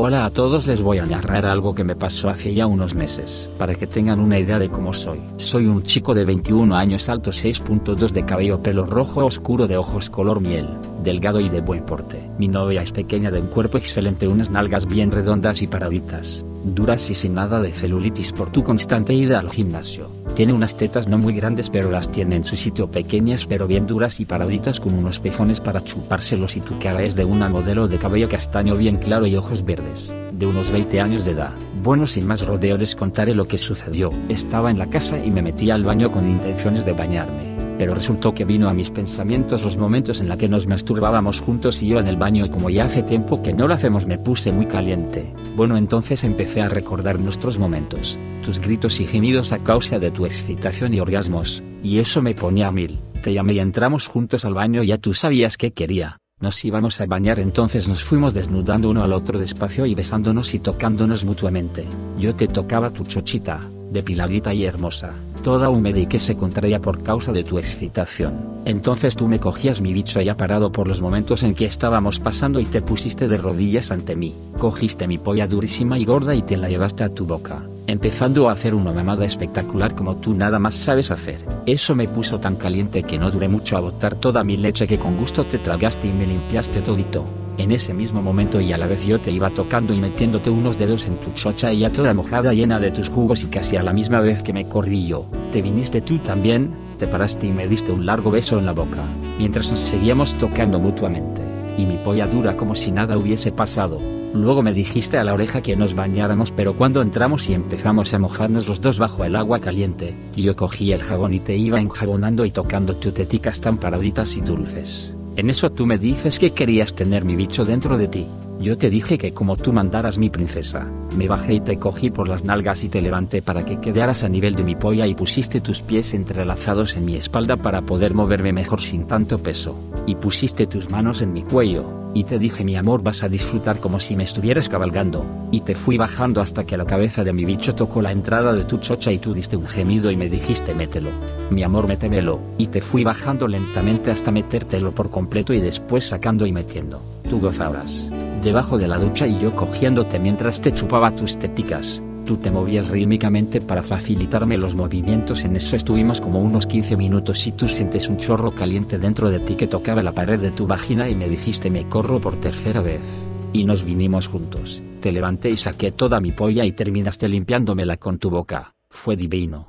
Hola a todos, les voy a narrar algo que me pasó hace ya unos meses, para que tengan una idea de cómo soy. Soy un chico de 21 años alto 6.2 de cabello pelo rojo oscuro de ojos color miel, delgado y de buen porte. Mi novia es pequeña de un cuerpo excelente, unas nalgas bien redondas y paraditas, duras y sin nada de celulitis por tu constante ida al gimnasio. Tiene unas tetas no muy grandes pero las tiene en su sitio pequeñas pero bien duras y paraditas con unos pezones para chupárselos y tu cara es de una modelo de cabello castaño bien claro y ojos verdes, de unos 20 años de edad. Bueno sin más rodeo les contaré lo que sucedió. Estaba en la casa y me metí al baño con intenciones de bañarme pero resultó que vino a mis pensamientos los momentos en la que nos masturbábamos juntos y yo en el baño y como ya hace tiempo que no lo hacemos me puse muy caliente. Bueno entonces empecé a recordar nuestros momentos, tus gritos y gemidos a causa de tu excitación y orgasmos, y eso me ponía a mil. Te llamé y entramos juntos al baño ya tú sabías que quería. Nos íbamos a bañar entonces nos fuimos desnudando uno al otro despacio y besándonos y tocándonos mutuamente. Yo te tocaba tu chochita, depiladita y hermosa, toda húmeda y que se contraía por causa de tu excitación. Entonces tú me cogías mi bicho ya parado por los momentos en que estábamos pasando y te pusiste de rodillas ante mí. Cogiste mi polla durísima y gorda y te la llevaste a tu boca, empezando a hacer una mamada espectacular como tú nada más sabes hacer. Eso me puso tan caliente que no duré mucho a botar toda mi leche que con gusto te tragaste y me limpiaste todito. En ese mismo momento y a la vez yo te iba tocando y metiéndote unos dedos en tu chocha y ya toda mojada llena de tus jugos y casi a la misma vez que me corrí yo, te viniste tú también, te paraste y me diste un largo beso en la boca, mientras nos seguíamos tocando mutuamente, y mi polla dura como si nada hubiese pasado. Luego me dijiste a la oreja que nos bañáramos pero cuando entramos y empezamos a mojarnos los dos bajo el agua caliente, yo cogí el jabón y te iba enjabonando y tocando tus teticas tan paraditas y dulces. En eso tú me dices que querías tener mi bicho dentro de ti. Yo te dije que como tú mandaras mi princesa, me bajé y te cogí por las nalgas y te levanté para que quedaras a nivel de mi polla y pusiste tus pies entrelazados en mi espalda para poder moverme mejor sin tanto peso, y pusiste tus manos en mi cuello, y te dije mi amor vas a disfrutar como si me estuvieras cabalgando, y te fui bajando hasta que la cabeza de mi bicho tocó la entrada de tu chocha y tú diste un gemido y me dijiste mételo, mi amor métemelo, y te fui bajando lentamente hasta metértelo por completo y después sacando y metiendo, tú gozabas debajo de la ducha y yo cogiéndote mientras te chupaba tus teticas. Tú te movías rítmicamente para facilitarme los movimientos. En eso estuvimos como unos 15 minutos y tú sientes un chorro caliente dentro de ti que tocaba la pared de tu vagina y me dijiste me corro por tercera vez. Y nos vinimos juntos. Te levanté y saqué toda mi polla y terminaste limpiándomela con tu boca. Fue divino.